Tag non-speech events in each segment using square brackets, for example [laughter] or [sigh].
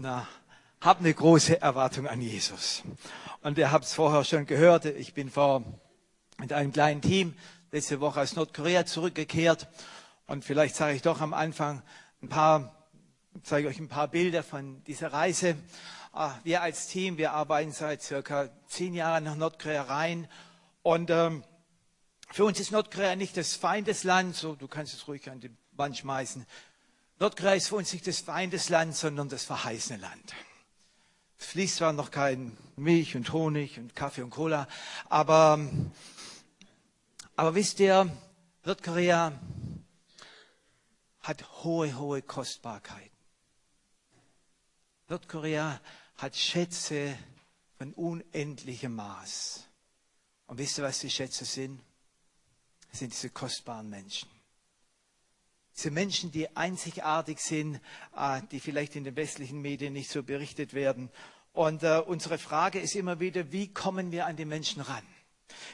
Na, hab eine große Erwartung an Jesus. Und ihr habt es vorher schon gehört, ich bin vor mit einem kleinen Team letzte Woche aus Nordkorea zurückgekehrt. Und vielleicht sage ich doch am Anfang ein paar, zeige euch ein paar Bilder von dieser Reise. Ah, wir als Team, wir arbeiten seit circa zehn Jahren nach Nordkorea rein. Und ähm, für uns ist Nordkorea nicht das Feindesland, so du kannst es ruhig an die Wand schmeißen. Nordkorea ist für uns nicht das Feindesland, sondern das verheißene Land. Es fließt zwar noch kein Milch und Honig und Kaffee und Cola, aber, aber wisst ihr, Nordkorea hat hohe, hohe Kostbarkeiten. Nordkorea hat Schätze von unendlichem Maß. Und wisst ihr, was die Schätze sind? Das sind diese kostbaren Menschen. Diese Menschen, die einzigartig sind, äh, die vielleicht in den westlichen Medien nicht so berichtet werden. Und äh, unsere Frage ist immer wieder, wie kommen wir an die Menschen ran?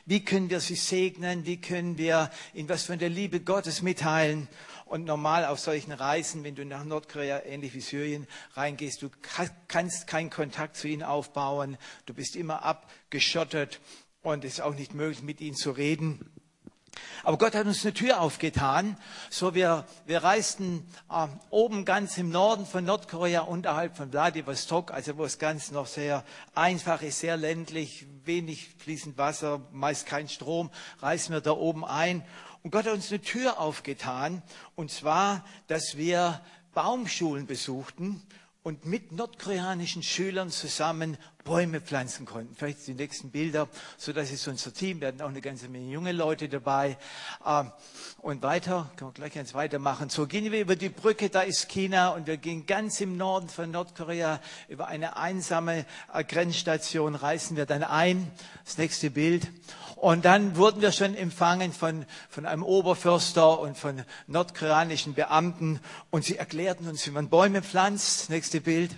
Wie können wir sie segnen? Wie können wir ihnen was von der Liebe Gottes mitteilen? Und normal auf solchen Reisen, wenn du nach Nordkorea, ähnlich wie Syrien, reingehst, du kannst keinen Kontakt zu ihnen aufbauen. Du bist immer abgeschottet und es ist auch nicht möglich, mit ihnen zu reden. Aber Gott hat uns eine Tür aufgetan. So wir, wir reisten äh, oben ganz im Norden von Nordkorea unterhalb von Vladivostok, also wo es ganz noch sehr einfach ist, sehr ländlich, wenig fließend Wasser, meist kein Strom, reisen wir da oben ein. Und Gott hat uns eine Tür aufgetan, und zwar, dass wir Baumschulen besuchten und mit nordkoreanischen Schülern zusammen Bäume pflanzen konnten. Vielleicht die nächsten Bilder, so dass es unser Team, wir hatten auch eine ganze Menge junge Leute dabei. Ähm, und weiter, können wir gleich eins weitermachen. So gehen wir über die Brücke, da ist China und wir gehen ganz im Norden von Nordkorea über eine einsame äh, Grenzstation, reißen wir dann ein. Das nächste Bild. Und dann wurden wir schon empfangen von, von einem Oberförster und von nordkoreanischen Beamten und sie erklärten uns, wie man Bäume pflanzt. Nächste Bild.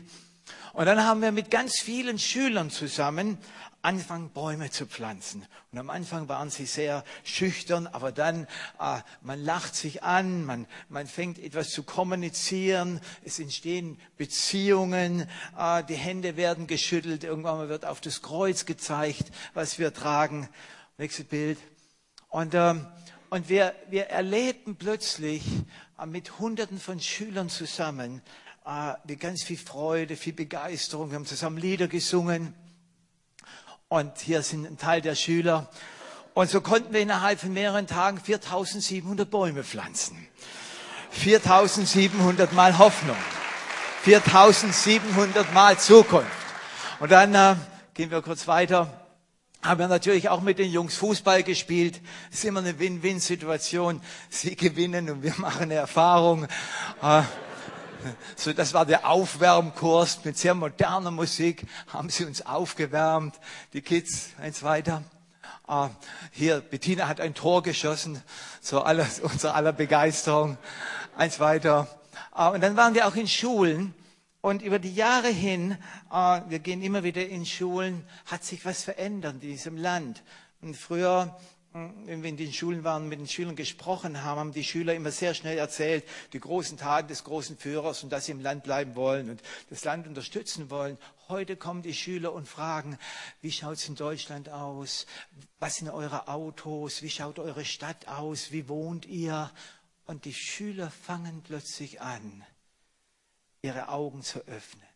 Und dann haben wir mit ganz vielen Schülern zusammen angefangen, Bäume zu pflanzen. Und am Anfang waren sie sehr schüchtern, aber dann, äh, man lacht sich an, man, man fängt etwas zu kommunizieren, es entstehen Beziehungen, äh, die Hände werden geschüttelt, irgendwann wird auf das Kreuz gezeigt, was wir tragen. Nächstes Bild. Und, ähm, und wir, wir erlebten plötzlich äh, mit Hunderten von Schülern zusammen äh, mit ganz viel Freude, viel Begeisterung. Wir haben zusammen Lieder gesungen. Und hier sind ein Teil der Schüler. Und so konnten wir innerhalb von mehreren Tagen 4700 Bäume pflanzen. 4700 Mal Hoffnung. 4700 Mal Zukunft. Und dann äh, gehen wir kurz weiter haben wir natürlich auch mit den Jungs Fußball gespielt. Es ist immer eine Win-Win-Situation. Sie gewinnen und wir [laughs] machen eine Erfahrung. Äh, so, das war der Aufwärmkurs mit sehr moderner Musik. Haben sie uns aufgewärmt. Die Kids, eins weiter. Uh, hier, Bettina hat ein Tor geschossen. So alles, [laughs] unser aller Begeisterung. Eins weiter. Uh, und dann waren wir auch in Schulen. Und über die Jahre hin, äh, wir gehen immer wieder in Schulen, hat sich was verändert in diesem Land. Und früher, wenn wir in den Schulen waren, mit den Schülern gesprochen haben, haben die Schüler immer sehr schnell erzählt, die großen Taten des großen Führers und dass sie im Land bleiben wollen und das Land unterstützen wollen. Heute kommen die Schüler und fragen, wie schaut es in Deutschland aus? Was sind eure Autos? Wie schaut eure Stadt aus? Wie wohnt ihr? Und die Schüler fangen plötzlich an, ihre Augen zu öffnen.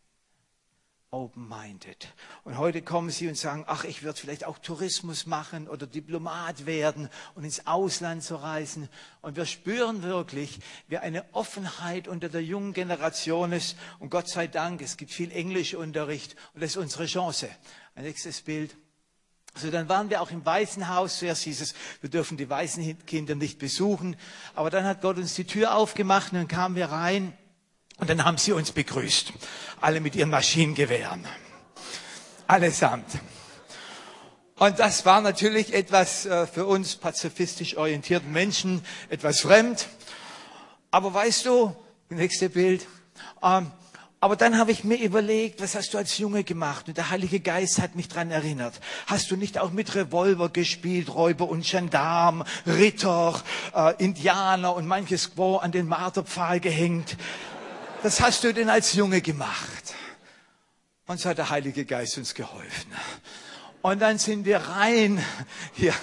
Open-minded. Und heute kommen sie und sagen, ach, ich würde vielleicht auch Tourismus machen oder Diplomat werden und ins Ausland zu reisen. Und wir spüren wirklich, wie eine Offenheit unter der jungen Generation ist. Und Gott sei Dank, es gibt viel Englischunterricht und das ist unsere Chance. Ein nächstes Bild. So, dann waren wir auch im Waisenhaus. Zuerst hieß es, wir dürfen die Waisenkinder nicht besuchen. Aber dann hat Gott uns die Tür aufgemacht und dann kamen wir rein. Und dann haben sie uns begrüßt. Alle mit ihren Maschinengewehren. Allesamt. Und das war natürlich etwas äh, für uns pazifistisch orientierten Menschen etwas fremd. Aber weißt du, nächste Bild, ähm, aber dann habe ich mir überlegt, was hast du als Junge gemacht? Und der Heilige Geist hat mich dran erinnert. Hast du nicht auch mit Revolver gespielt, Räuber und Gendarm, Ritter, äh, Indianer und manches Quo an den Marterpfahl gehängt? Was hast du denn als Junge gemacht? Und so hat der Heilige Geist uns geholfen. Und dann sind wir rein, hier,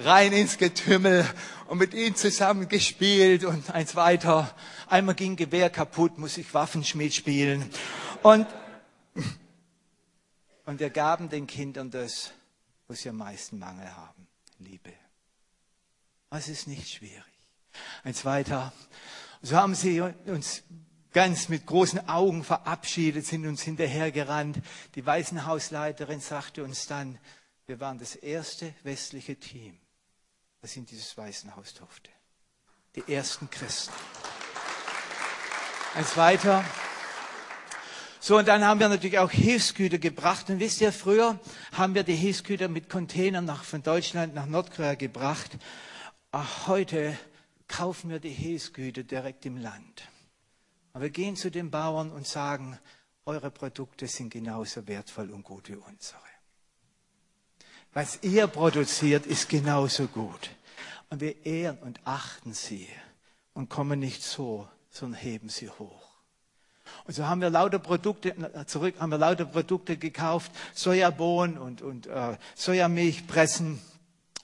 rein ins Getümmel und mit ihm zusammen gespielt und eins weiter. Einmal ging Gewehr kaputt, muss ich Waffenschmied spielen. Und, und wir gaben den Kindern das, wo sie am meisten Mangel haben. Liebe. Das ist nicht schwierig. Eins weiter. So haben sie uns ganz mit großen Augen verabschiedet, sind uns hinterhergerannt. Die Waisenhausleiterin sagte uns dann, wir waren das erste westliche Team, das in dieses Waisenhaus durfte. Die ersten Christen. Eins weiter. So, und dann haben wir natürlich auch Hilfsgüter gebracht. Und wisst ihr, früher haben wir die Hilfsgüter mit Containern nach, von Deutschland nach Nordkorea gebracht. Ach, heute kaufen wir die Hilfsgüter direkt im Land. Aber wir gehen zu den Bauern und sagen, eure Produkte sind genauso wertvoll und gut wie unsere. Was ihr produziert, ist genauso gut. Und wir ehren und achten sie und kommen nicht so, sondern heben sie hoch. Und so haben wir lauter Produkte, zurück haben wir lauter Produkte gekauft, Sojabohnen und, und äh, Sojamilchpressen,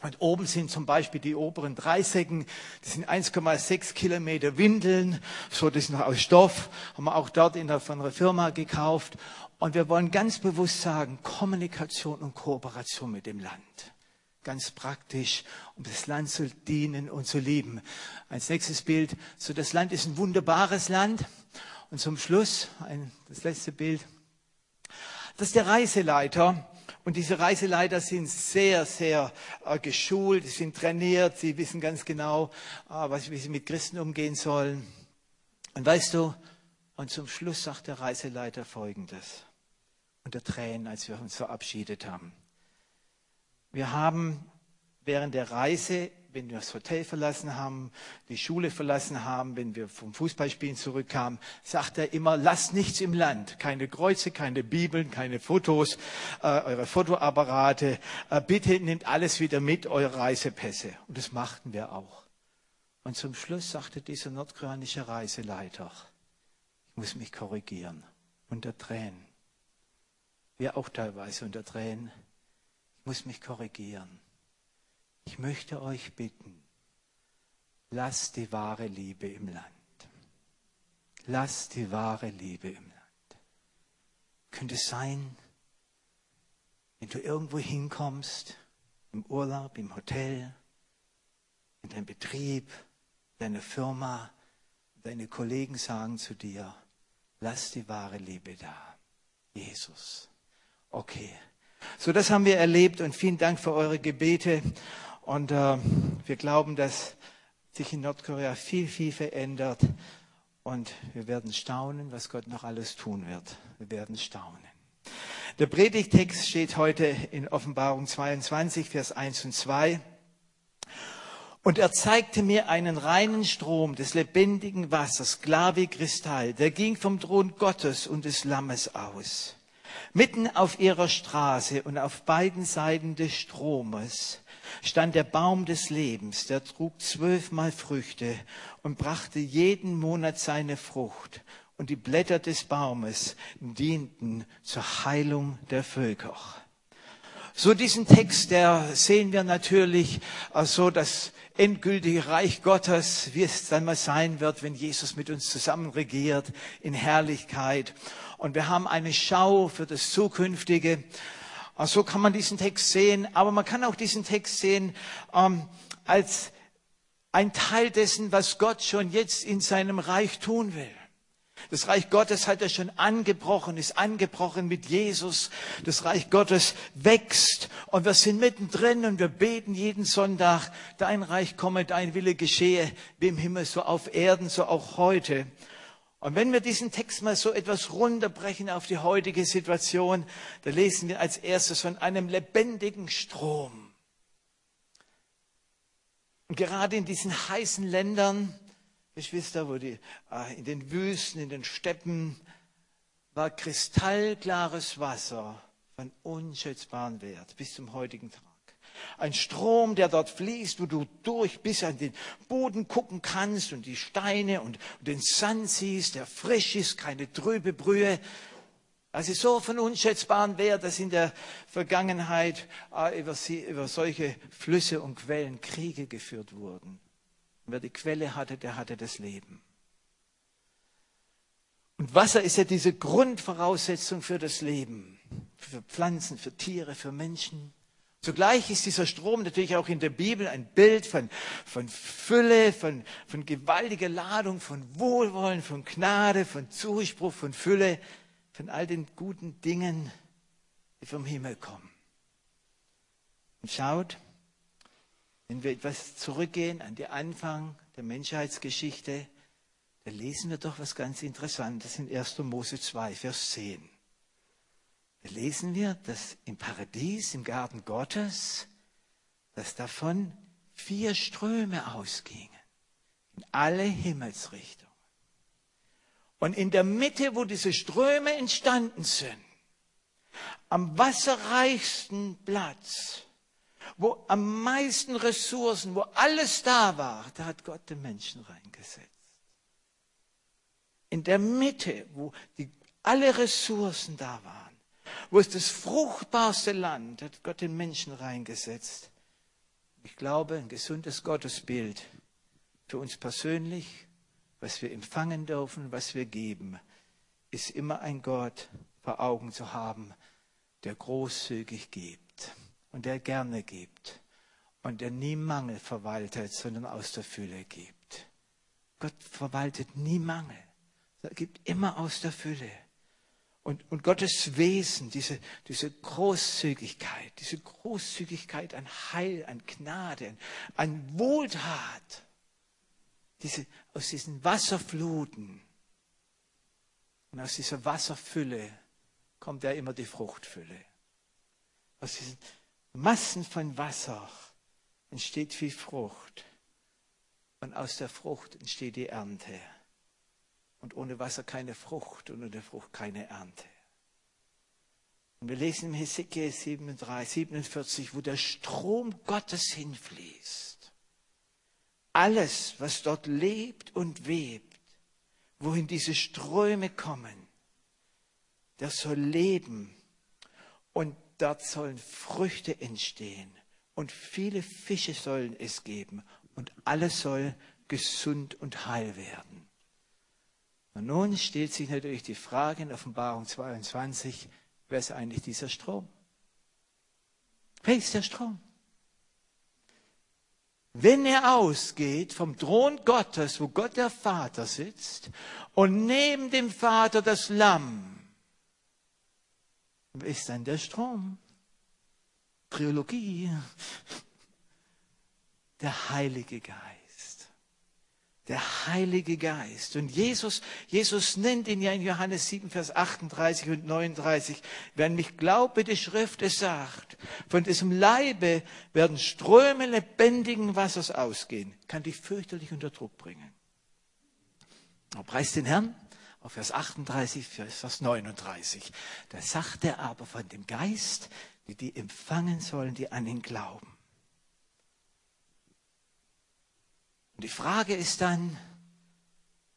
und oben sind zum Beispiel die oberen drei Säcken, das sind 1,6 Kilometer Windeln, so das ist noch aus Stoff, haben wir auch dort in der, von einer Firma gekauft. Und wir wollen ganz bewusst sagen, Kommunikation und Kooperation mit dem Land. Ganz praktisch, um das Land zu dienen und zu lieben. Als nächstes Bild, so das Land ist ein wunderbares Land. Und zum Schluss, ein, das letzte Bild, das ist der Reiseleiter und diese Reiseleiter sind sehr, sehr äh, geschult, sind trainiert, sie wissen ganz genau, äh, was, wie sie mit Christen umgehen sollen. Und weißt du, und zum Schluss sagt der Reiseleiter Folgendes, unter Tränen, als wir uns verabschiedet haben. Wir haben während der Reise wenn wir das Hotel verlassen haben, die Schule verlassen haben, wenn wir vom Fußballspielen zurückkamen, sagt er immer, lasst nichts im Land. Keine Kreuze, keine Bibeln, keine Fotos, äh, eure Fotoapparate. Äh, bitte nehmt alles wieder mit, eure Reisepässe. Und das machten wir auch. Und zum Schluss sagte dieser nordkoreanische Reiseleiter, ich muss mich korrigieren, unter Tränen. Wir auch teilweise unter Tränen. Ich muss mich korrigieren. Ich möchte euch bitten, lasst die wahre Liebe im Land. Lasst die wahre Liebe im Land. Könnte es sein, wenn du irgendwo hinkommst, im Urlaub, im Hotel, in deinem Betrieb, deine Firma, deine Kollegen sagen zu dir, lass die wahre Liebe da. Jesus. Okay. So, das haben wir erlebt und vielen Dank für eure Gebete. Und äh, wir glauben, dass sich in Nordkorea viel, viel verändert. Und wir werden staunen, was Gott noch alles tun wird. Wir werden staunen. Der Predigtext steht heute in Offenbarung 22, Vers 1 und 2. Und er zeigte mir einen reinen Strom des lebendigen Wassers, klar wie Kristall, der ging vom Thron Gottes und des Lammes aus. Mitten auf ihrer Straße und auf beiden Seiten des Stromes stand der Baum des Lebens, der trug zwölfmal Früchte und brachte jeden Monat seine Frucht. Und die Blätter des Baumes dienten zur Heilung der Völker. So diesen Text, der sehen wir natürlich so das endgültige Reich Gottes, wie es dann mal sein wird, wenn Jesus mit uns zusammen regiert in Herrlichkeit. Und wir haben eine Schau für das Zukünftige. So kann man diesen Text sehen, aber man kann auch diesen Text sehen ähm, als ein Teil dessen, was Gott schon jetzt in seinem Reich tun will. Das Reich Gottes hat er schon angebrochen, ist angebrochen mit Jesus. Das Reich Gottes wächst und wir sind mittendrin und wir beten jeden Sonntag, dein Reich komme, dein Wille geschehe, wie im Himmel, so auf Erden, so auch heute. Und wenn wir diesen Text mal so etwas runterbrechen auf die heutige Situation, da lesen wir als erstes von einem lebendigen Strom. Und gerade in diesen heißen Ländern, Geschwister, wo die, äh, in den Wüsten, in den Steppen, war kristallklares Wasser von unschätzbarem Wert bis zum heutigen Tag. Ein Strom, der dort fließt, wo du durch bis an den Boden gucken kannst und die Steine und, den Sand siehst, der frisch ist, keine trübe Brühe. Also so von unschätzbarem Wert, dass in der Vergangenheit äh, über, sie, über solche Flüsse und Quellen Kriege geführt wurden. Und wer die Quelle hatte, der hatte das Leben. Und Wasser ist ja diese Grundvoraussetzung für das Leben. Für Pflanzen, für Tiere, für Menschen. Zugleich ist dieser Strom natürlich auch in der Bibel ein Bild von, von Fülle, von, von gewaltiger Ladung, von Wohlwollen, von Gnade, von Zuspruch, von Fülle von all den guten Dingen, die vom Himmel kommen. Und schaut, wenn wir etwas zurückgehen an den Anfang der Menschheitsgeschichte, da lesen wir doch was ganz Interessantes in 1. Mose 2, Vers 10. Lesen wir, dass im Paradies, im Garten Gottes, dass davon vier Ströme ausgingen in alle Himmelsrichtungen. Und in der Mitte, wo diese Ströme entstanden sind, am wasserreichsten Platz, wo am meisten Ressourcen, wo alles da war, da hat Gott den Menschen reingesetzt. In der Mitte, wo die, alle Ressourcen da waren, wo es das fruchtbarste Land, hat Gott den Menschen reingesetzt. Ich glaube, ein gesundes Gottesbild für uns persönlich, was wir empfangen dürfen, was wir geben, ist immer ein Gott vor Augen zu haben, der großzügig gibt und der gerne gibt und der nie Mangel verwaltet, sondern aus der Fülle gibt. Gott verwaltet nie Mangel, er gibt immer aus der Fülle. Und, und Gottes Wesen, diese, diese Großzügigkeit, diese Großzügigkeit an Heil, an Gnade, an, Wohltat, diese, aus diesen Wasserfluten und aus dieser Wasserfülle kommt ja immer die Fruchtfülle. Aus diesen Massen von Wasser entsteht viel Frucht. Und aus der Frucht entsteht die Ernte. Und ohne Wasser keine Frucht und ohne Frucht keine Ernte. Und wir lesen im Hesekiel 47, wo der Strom Gottes hinfließt alles, was dort lebt und webt, wohin diese Ströme kommen, das soll leben und dort sollen Früchte entstehen und viele Fische sollen es geben und alles soll gesund und heil werden. Und nun stellt sich natürlich die Frage in Offenbarung 22, wer ist eigentlich dieser Strom? Wer ist der Strom? wenn er ausgeht vom Thron Gottes, wo Gott der Vater sitzt, und neben dem Vater das Lamm, ist dann der Strom. Triologie. Der Heilige Geist der Heilige Geist. Und Jesus, Jesus nennt ihn ja in Johannes 7, Vers 38 und 39. Wer an mich glaubt, wie die Schrift es sagt, von diesem Leibe werden Ströme lebendigen Wassers ausgehen, kann dich fürchterlich unter Druck bringen. Aber preis den Herrn. Auf Vers 38, Vers 39. Da sagt er aber von dem Geist, die die empfangen sollen, die an ihn glauben. Und die Frage ist dann,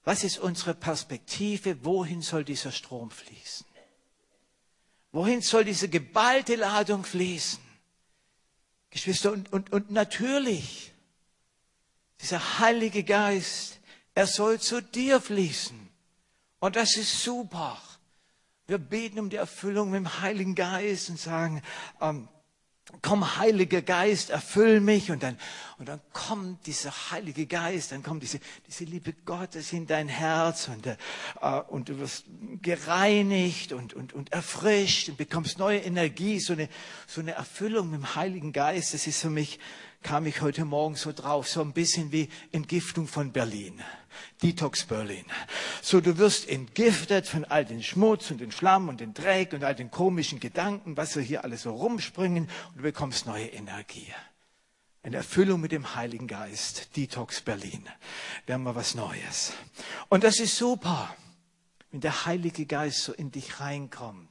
was ist unsere Perspektive? Wohin soll dieser Strom fließen? Wohin soll diese geballte Ladung fließen? Geschwister, und, und, und natürlich, dieser Heilige Geist, er soll zu dir fließen. Und das ist super. Wir beten um die Erfüllung mit dem Heiligen Geist und sagen, ähm, komm, Heiliger Geist, erfüll mich. Und dann, und dann kommt dieser Heilige Geist, dann kommt diese, diese Liebe Gottes in dein Herz und, äh, und du wirst gereinigt und, und, und erfrischt und bekommst neue Energie, so eine, so eine Erfüllung mit dem Heiligen Geist. Das ist für mich kam ich heute Morgen so drauf, so ein bisschen wie Entgiftung von Berlin. Detox Berlin. So, du wirst entgiftet von all den Schmutz und den Schlamm und den Dreck und all den komischen Gedanken, was so hier alles so rumspringen und du bekommst neue Energie. Eine Erfüllung mit dem Heiligen Geist. Detox Berlin. Wir haben mal was Neues. Und das ist super, wenn der Heilige Geist so in dich reinkommt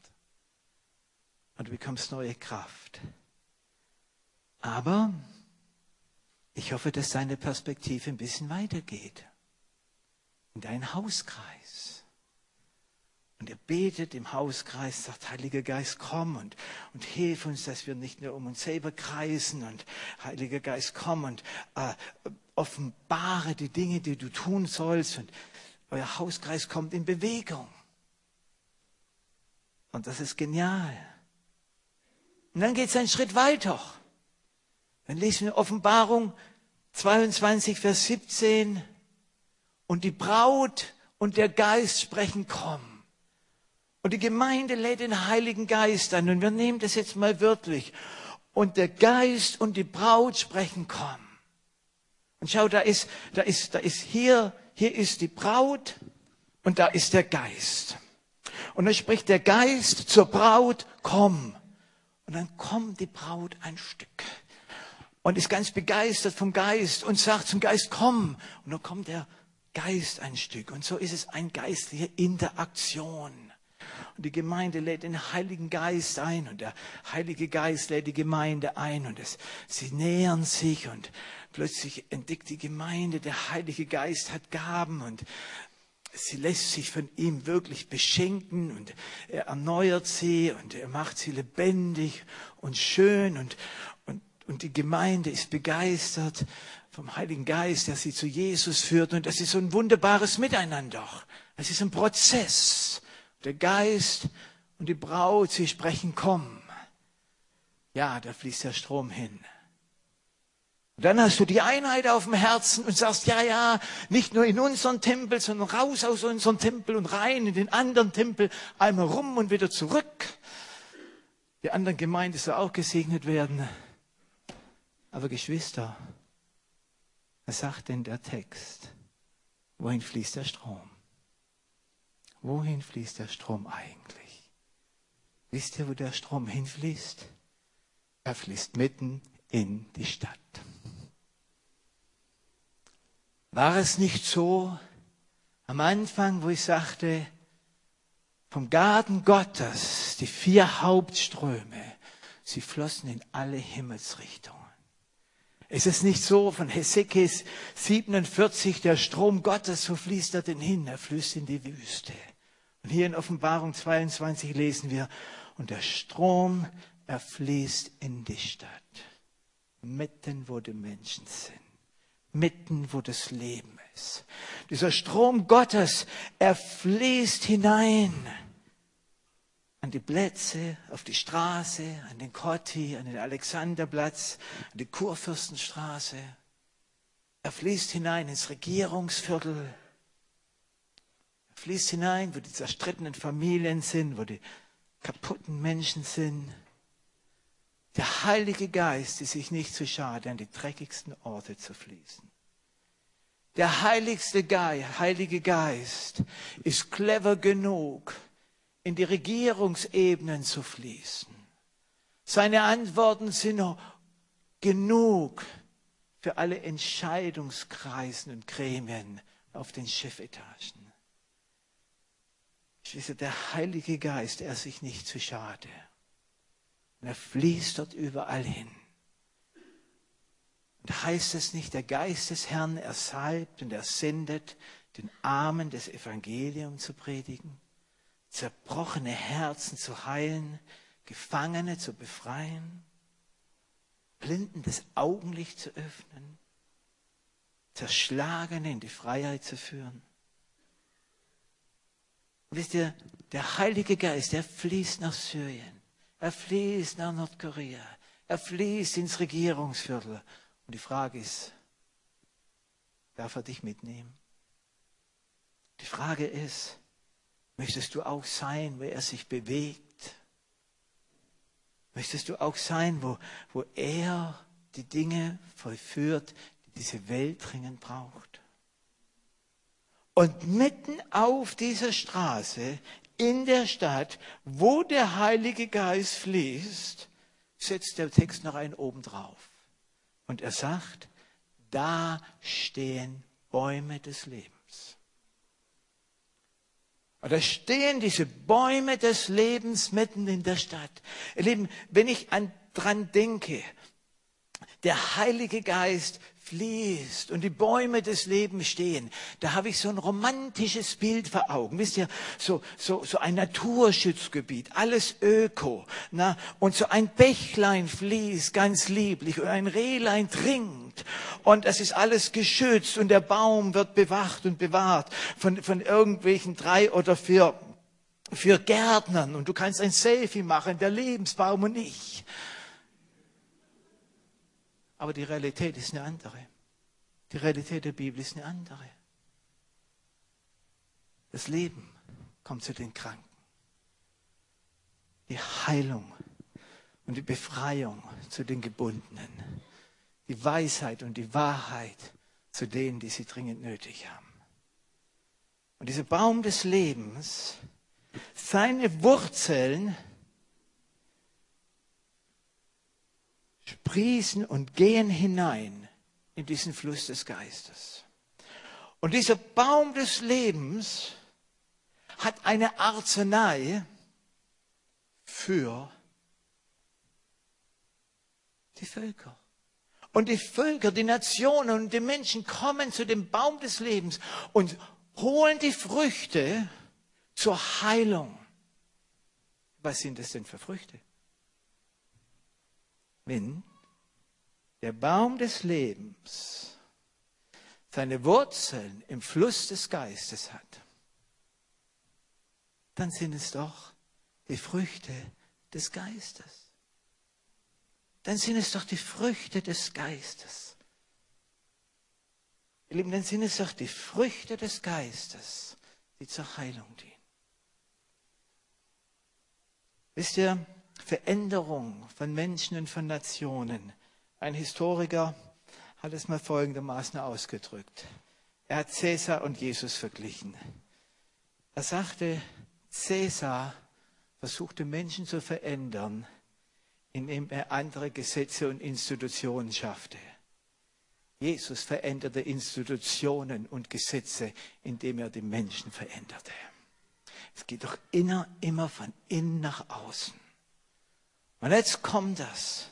und du bekommst neue Kraft. Aber ich hoffe, dass deine Perspektive ein bisschen weitergeht. In deinen Hauskreis. Und er betet im Hauskreis, sagt, Heiliger Geist, komm und, und hilf uns, dass wir nicht nur um uns selber kreisen. Und Heiliger Geist, komm und äh, offenbare die Dinge, die du tun sollst. Und euer Hauskreis kommt in Bewegung. Und das ist genial. Und dann geht es einen Schritt weiter. Dann lesen wir Offenbarung 22, Vers 17. Und die Braut und der Geist sprechen, komm. Und die Gemeinde lädt den Heiligen Geist ein. Und wir nehmen das jetzt mal wörtlich. Und der Geist und die Braut sprechen, komm. Und schau, da ist, da ist, da ist hier, hier ist die Braut und da ist der Geist. Und dann spricht der Geist zur Braut, komm. Und dann kommt die Braut ein Stück und ist ganz begeistert vom Geist und sagt zum Geist, komm. Und dann kommt der Geist ein Stück. Und so ist es eine geistliche Interaktion. Und die Gemeinde lädt den Heiligen Geist ein und der Heilige Geist lädt die Gemeinde ein und es, sie nähern sich und plötzlich entdeckt die Gemeinde, der Heilige Geist hat Gaben und sie lässt sich von ihm wirklich beschenken und er erneuert sie und er macht sie lebendig und schön und, und, die Gemeinde ist begeistert vom Heiligen Geist, der sie zu Jesus führt. Und das ist so ein wunderbares Miteinander. Es ist ein Prozess. Der Geist und die Braut, sie sprechen, komm. Ja, da fließt der Strom hin. Und dann hast du die Einheit auf dem Herzen und sagst, ja, ja, nicht nur in unseren Tempel, sondern raus aus unseren Tempel und rein in den anderen Tempel, einmal rum und wieder zurück. Die anderen Gemeinden sollen auch gesegnet werden. Aber Geschwister, was sagt denn der Text? Wohin fließt der Strom? Wohin fließt der Strom eigentlich? Wisst ihr, wo der Strom hinfließt? Er fließt mitten in die Stadt. War es nicht so am Anfang, wo ich sagte, vom Garten Gottes, die vier Hauptströme, sie flossen in alle Himmelsrichtungen. Es ist nicht so von Hesekes 47, der Strom Gottes, so fließt er denn hin, er fließt in die Wüste. Und hier in Offenbarung 22 lesen wir, und der Strom, er fließt in die Stadt, mitten wo die Menschen sind, mitten wo das Leben ist. Dieser Strom Gottes, er fließt hinein an die Plätze, auf die Straße, an den Kotti, an den Alexanderplatz, an die Kurfürstenstraße. Er fließt hinein ins Regierungsviertel. Er fließt hinein, wo die zerstrittenen Familien sind, wo die kaputten Menschen sind. Der Heilige Geist ist sich nicht zu schade, an die dreckigsten Orte zu fließen. Der heiligste Geist, Heilige Geist ist clever genug, in die Regierungsebenen zu fließen. Seine Antworten sind genug für alle Entscheidungskreisen und Gremien auf den Chefetagen. Der Heilige Geist, er sich nicht zu schade. Und er fließt dort überall hin. Und heißt es nicht, der Geist des Herrn, er salbt und er sendet, den Armen des Evangelium zu predigen? Zerbrochene Herzen zu heilen, Gefangene zu befreien, Blinden das Augenlicht zu öffnen, Zerschlagene in die Freiheit zu führen. Wisst ihr, der Heilige Geist, der fließt nach Syrien, er fließt nach Nordkorea, er fließt ins Regierungsviertel. Und die Frage ist, darf er dich mitnehmen? Die Frage ist, Möchtest du auch sein, wo er sich bewegt? Möchtest du auch sein, wo, wo er die Dinge vollführt, die diese Welt dringend braucht? Und mitten auf dieser Straße, in der Stadt, wo der Heilige Geist fließt, setzt der Text noch einen oben drauf. Und er sagt, da stehen Bäume des Lebens. Und da stehen diese Bäume des Lebens mitten in der Stadt. Ihr Lieben, wenn ich an, dran denke, der Heilige Geist fließt und die Bäume des Lebens stehen, da habe ich so ein romantisches Bild vor Augen. Wisst ihr, so, so, so ein Naturschutzgebiet, alles Öko. Na, und so ein Bächlein fließt ganz lieblich und ein Rehlein trinkt. Und es ist alles geschützt und der Baum wird bewacht und bewahrt von, von irgendwelchen drei oder vier, vier Gärtnern. Und du kannst ein Selfie machen, der Lebensbaum und ich. Aber die Realität ist eine andere. Die Realität der Bibel ist eine andere. Das Leben kommt zu den Kranken. Die Heilung und die Befreiung zu den Gebundenen. Die Weisheit und die Wahrheit zu denen, die sie dringend nötig haben. Und dieser Baum des Lebens, seine Wurzeln sprießen und gehen hinein in diesen Fluss des Geistes. Und dieser Baum des Lebens hat eine Arznei für die Völker. Und die Völker, die Nationen und die Menschen kommen zu dem Baum des Lebens und holen die Früchte zur Heilung. Was sind das denn für Früchte? Wenn der Baum des Lebens seine Wurzeln im Fluss des Geistes hat, dann sind es doch die Früchte des Geistes. Dann sind es doch die Früchte des Geistes. Ihr Lieben, dann sind es doch die Früchte des Geistes, die zur Heilung dienen. Wisst ihr, Veränderung von Menschen und von Nationen. Ein Historiker hat es mal folgendermaßen ausgedrückt. Er hat Cäsar und Jesus verglichen. Er sagte, Cäsar versuchte Menschen zu verändern, indem er andere Gesetze und Institutionen schaffte. Jesus veränderte Institutionen und Gesetze, indem er die Menschen veränderte. Es geht doch immer, immer von innen nach außen. Und jetzt kommt das,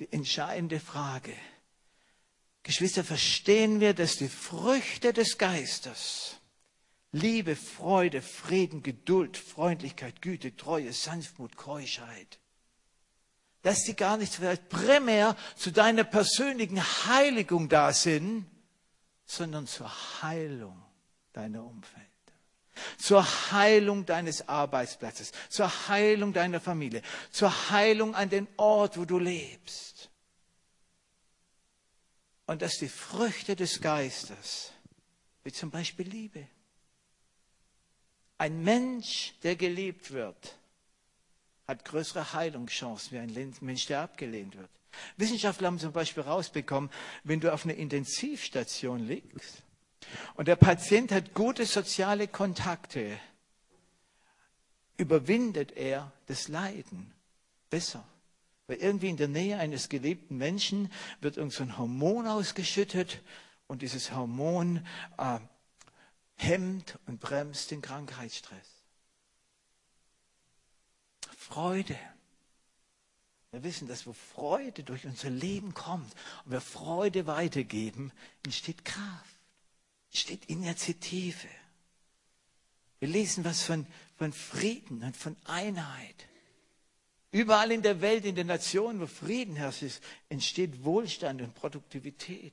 die entscheidende Frage. Geschwister, verstehen wir, dass die Früchte des Geistes, Liebe, Freude, Frieden, Geduld, Freundlichkeit, Güte, Treue, Sanftmut, Keuschheit, dass die gar nicht vielleicht primär zu deiner persönlichen Heiligung da sind, sondern zur Heilung deiner Umfeld zur Heilung deines Arbeitsplatzes, zur Heilung deiner Familie, zur Heilung an den Ort, wo du lebst. Und dass die Früchte des Geistes, wie zum Beispiel Liebe, ein Mensch, der geliebt wird, hat größere Heilungschancen wie ein Mensch, der abgelehnt wird. Wissenschaftler haben zum Beispiel rausbekommen, wenn du auf einer Intensivstation liegst, und der Patient hat gute soziale Kontakte, überwindet er das Leiden besser. Weil irgendwie in der Nähe eines geliebten Menschen wird irgendein so Hormon ausgeschüttet und dieses Hormon äh, hemmt und bremst den Krankheitsstress. Freude. Wir wissen, dass wo Freude durch unser Leben kommt und wir Freude weitergeben, entsteht Kraft steht Initiative. Wir lesen was von, von Frieden und von Einheit. Überall in der Welt, in den Nationen, wo Frieden herrscht, entsteht Wohlstand und Produktivität.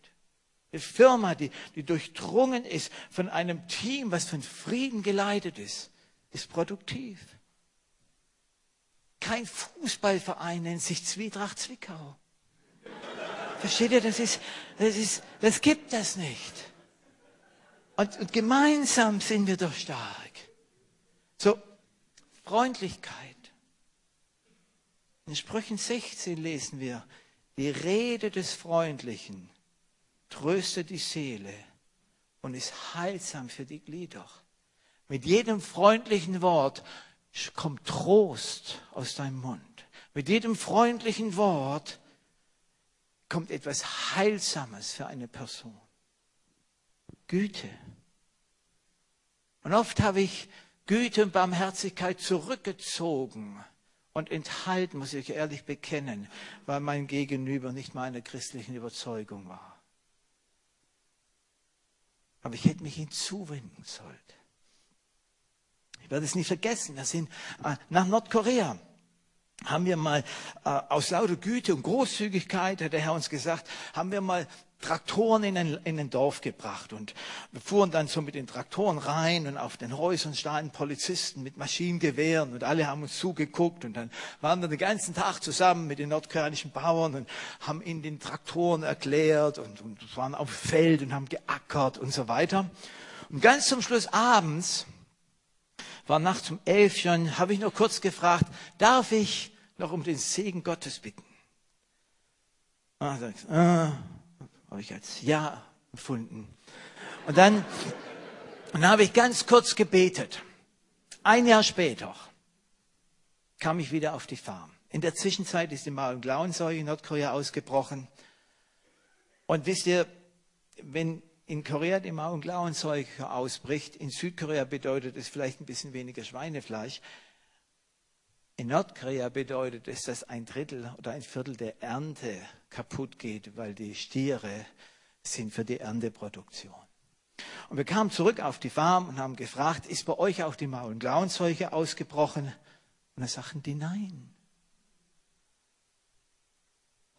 Eine Firma, die, die durchdrungen ist von einem Team, was von Frieden geleitet ist, ist produktiv. Kein Fußballverein nennt sich Zwietracht Zwickau. Versteht ihr, das ist, das ist, das gibt das nicht. Und, und gemeinsam sind wir doch stark. So, Freundlichkeit. In Sprüchen 16 lesen wir, die Rede des Freundlichen tröstet die Seele und ist heilsam für die Glieder. Mit jedem freundlichen Wort kommt Trost aus deinem Mund. Mit jedem freundlichen Wort kommt etwas Heilsames für eine Person. Güte. Und oft habe ich Güte und Barmherzigkeit zurückgezogen und enthalten, muss ich ehrlich bekennen, weil mein Gegenüber nicht meiner christlichen Überzeugung war. Aber ich hätte mich ihm zuwenden sollen. Ich werde es nie vergessen. Wir sind äh, nach Nordkorea haben wir mal äh, aus lauter Güte und Großzügigkeit, hat der Herr uns gesagt, haben wir mal Traktoren in ein, in ein Dorf gebracht und wir fuhren dann so mit den Traktoren rein und auf den Häusern standen Polizisten mit Maschinengewehren und alle haben uns zugeguckt und dann waren wir den ganzen Tag zusammen mit den nordkoreanischen Bauern und haben ihnen den Traktoren erklärt und, und waren auf dem Feld und haben geackert und so weiter. Und ganz zum Schluss abends, war nachts um elf schon, habe ich nur kurz gefragt, darf ich noch um den Segen Gottes bitten? Ah, ah, habe ich als Ja empfunden. Und dann, dann habe ich ganz kurz gebetet. Ein Jahr später kam ich wieder auf die Farm. In der Zwischenzeit ist die Maul- und Klauenseuche in Nordkorea ausgebrochen. Und wisst ihr, wenn in Korea die Maul- und Klauenseuche ausbricht, in Südkorea bedeutet es vielleicht ein bisschen weniger Schweinefleisch. In Nordkorea bedeutet es, dass ein Drittel oder ein Viertel der Ernte kaputt geht, weil die Stiere sind für die Ernteproduktion. Und wir kamen zurück auf die Farm und haben gefragt, ist bei euch auch die Maul- und Klauenseuche ausgebrochen? Und da sagten die nein.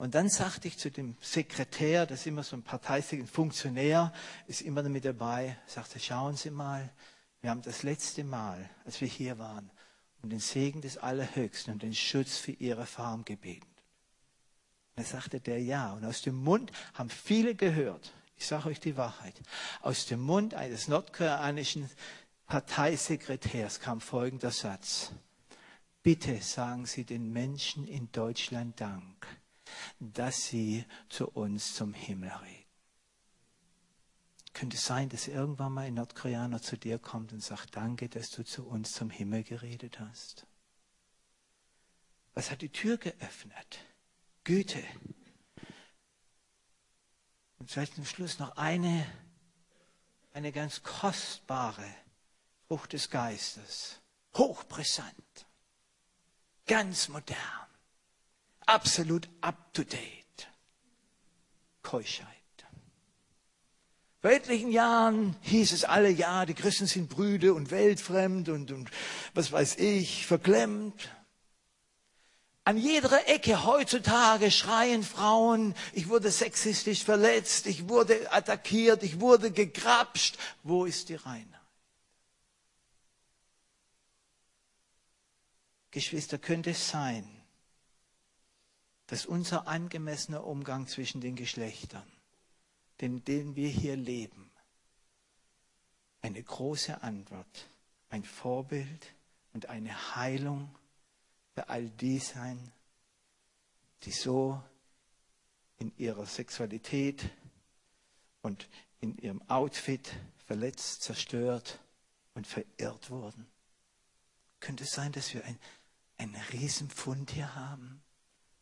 Und dann sagte ich zu dem Sekretär, das ist immer so ein parteiiger Funktionär, ist immer mit dabei, sagte, schauen Sie mal, wir haben das letzte Mal, als wir hier waren, um den Segen des Allerhöchsten und den Schutz für ihre Farm gebeten. Und da sagte der ja. Und aus dem Mund haben viele gehört, ich sage euch die Wahrheit, aus dem Mund eines nordkoreanischen Parteisekretärs kam folgender Satz. Bitte sagen Sie den Menschen in Deutschland Dank, dass sie zu uns zum Himmel reden. Könnte es sein, dass irgendwann mal ein Nordkoreaner zu dir kommt und sagt, danke, dass du zu uns zum Himmel geredet hast. Was hat die Tür geöffnet? Güte. Und vielleicht zum Schluss noch eine, eine ganz kostbare Frucht des Geistes. Hochbrisant. Ganz modern. Absolut up to date. Keuschheit. Vor etlichen Jahren hieß es alle, ja, die Christen sind brüde und weltfremd und, und was weiß ich, verklemmt. An jeder Ecke heutzutage schreien Frauen, ich wurde sexistisch verletzt, ich wurde attackiert, ich wurde gegrapscht. Wo ist die Reinheit? Geschwister, könnte es sein, dass unser angemessener Umgang zwischen den Geschlechtern in denen wir hier leben, eine große Antwort, ein Vorbild und eine Heilung für all die sein, die so in ihrer Sexualität und in ihrem Outfit verletzt, zerstört und verirrt wurden. Könnte es sein, dass wir ein, einen Riesenpfund hier haben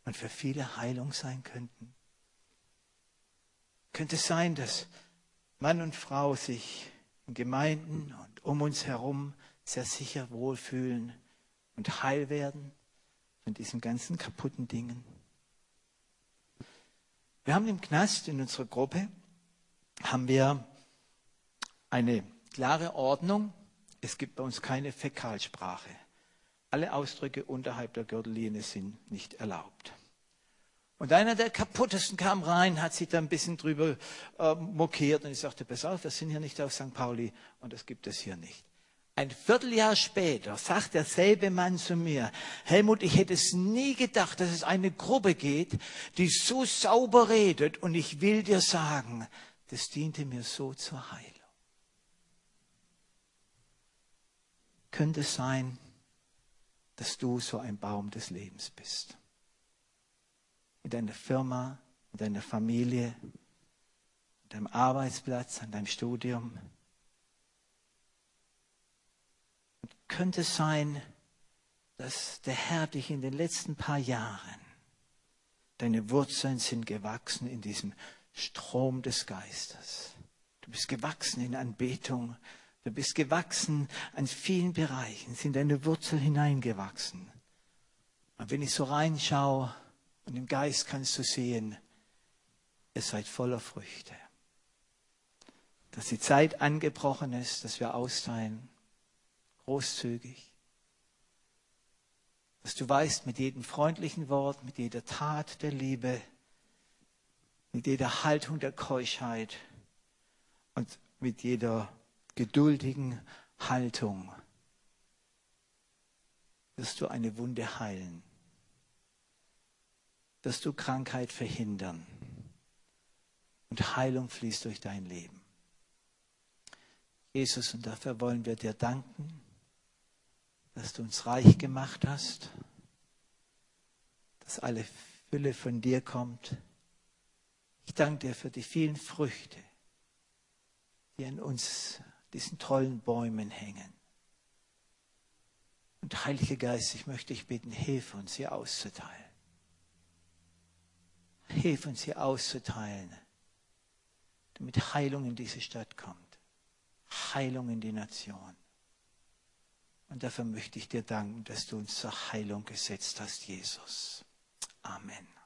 und für viele Heilung sein könnten? Könnte es sein, dass Mann und Frau sich in Gemeinden und um uns herum sehr sicher wohlfühlen und heil werden von diesen ganzen kaputten Dingen? Wir haben im Knast in unserer Gruppe haben wir eine klare Ordnung. Es gibt bei uns keine Fäkalsprache. Alle Ausdrücke unterhalb der Gürtellinie sind nicht erlaubt. Und einer der kaputtesten kam rein, hat sich da ein bisschen drüber äh, mokiert und ich sagte, pass auf, wir sind hier nicht auf St. Pauli und das gibt es hier nicht. Ein Vierteljahr später sagt derselbe Mann zu mir, Helmut, ich hätte es nie gedacht, dass es eine Gruppe geht, die so sauber redet und ich will dir sagen, das diente mir so zur Heilung. Könnte es sein, dass du so ein Baum des Lebens bist? In deiner Firma, in deiner Familie, in deinem Arbeitsplatz, an deinem Studium. Und könnte es sein, dass der Herr dich in den letzten paar Jahren, deine Wurzeln sind gewachsen in diesem Strom des Geistes. Du bist gewachsen in Anbetung. Du bist gewachsen an vielen Bereichen, sind deine Wurzeln hineingewachsen. Und wenn ich so reinschaue, und im Geist kannst du sehen, ihr seid voller Früchte. dass die Zeit angebrochen ist, dass wir austeilen, großzügig. Dass du weißt, mit jedem freundlichen Wort, mit jeder Tat der Liebe, mit jeder Haltung der Keuschheit und mit jeder geduldigen Haltung wirst du eine Wunde heilen, wirst du Krankheit verhindern und Heilung fließt durch dein Leben. Jesus, und dafür wollen wir dir danken, dass du uns reich gemacht hast, dass alle Fülle von dir kommt. Ich danke dir für die vielen Früchte, die an uns, diesen tollen Bäumen hängen. Und Heiliger Geist, ich möchte dich bitten, hilf uns, sie auszuteilen. Hilf uns, sie auszuteilen, damit Heilung in diese Stadt kommt. Heilung in die Nation. Und dafür möchte ich dir danken, dass du uns zur Heilung gesetzt hast, Jesus. Amen.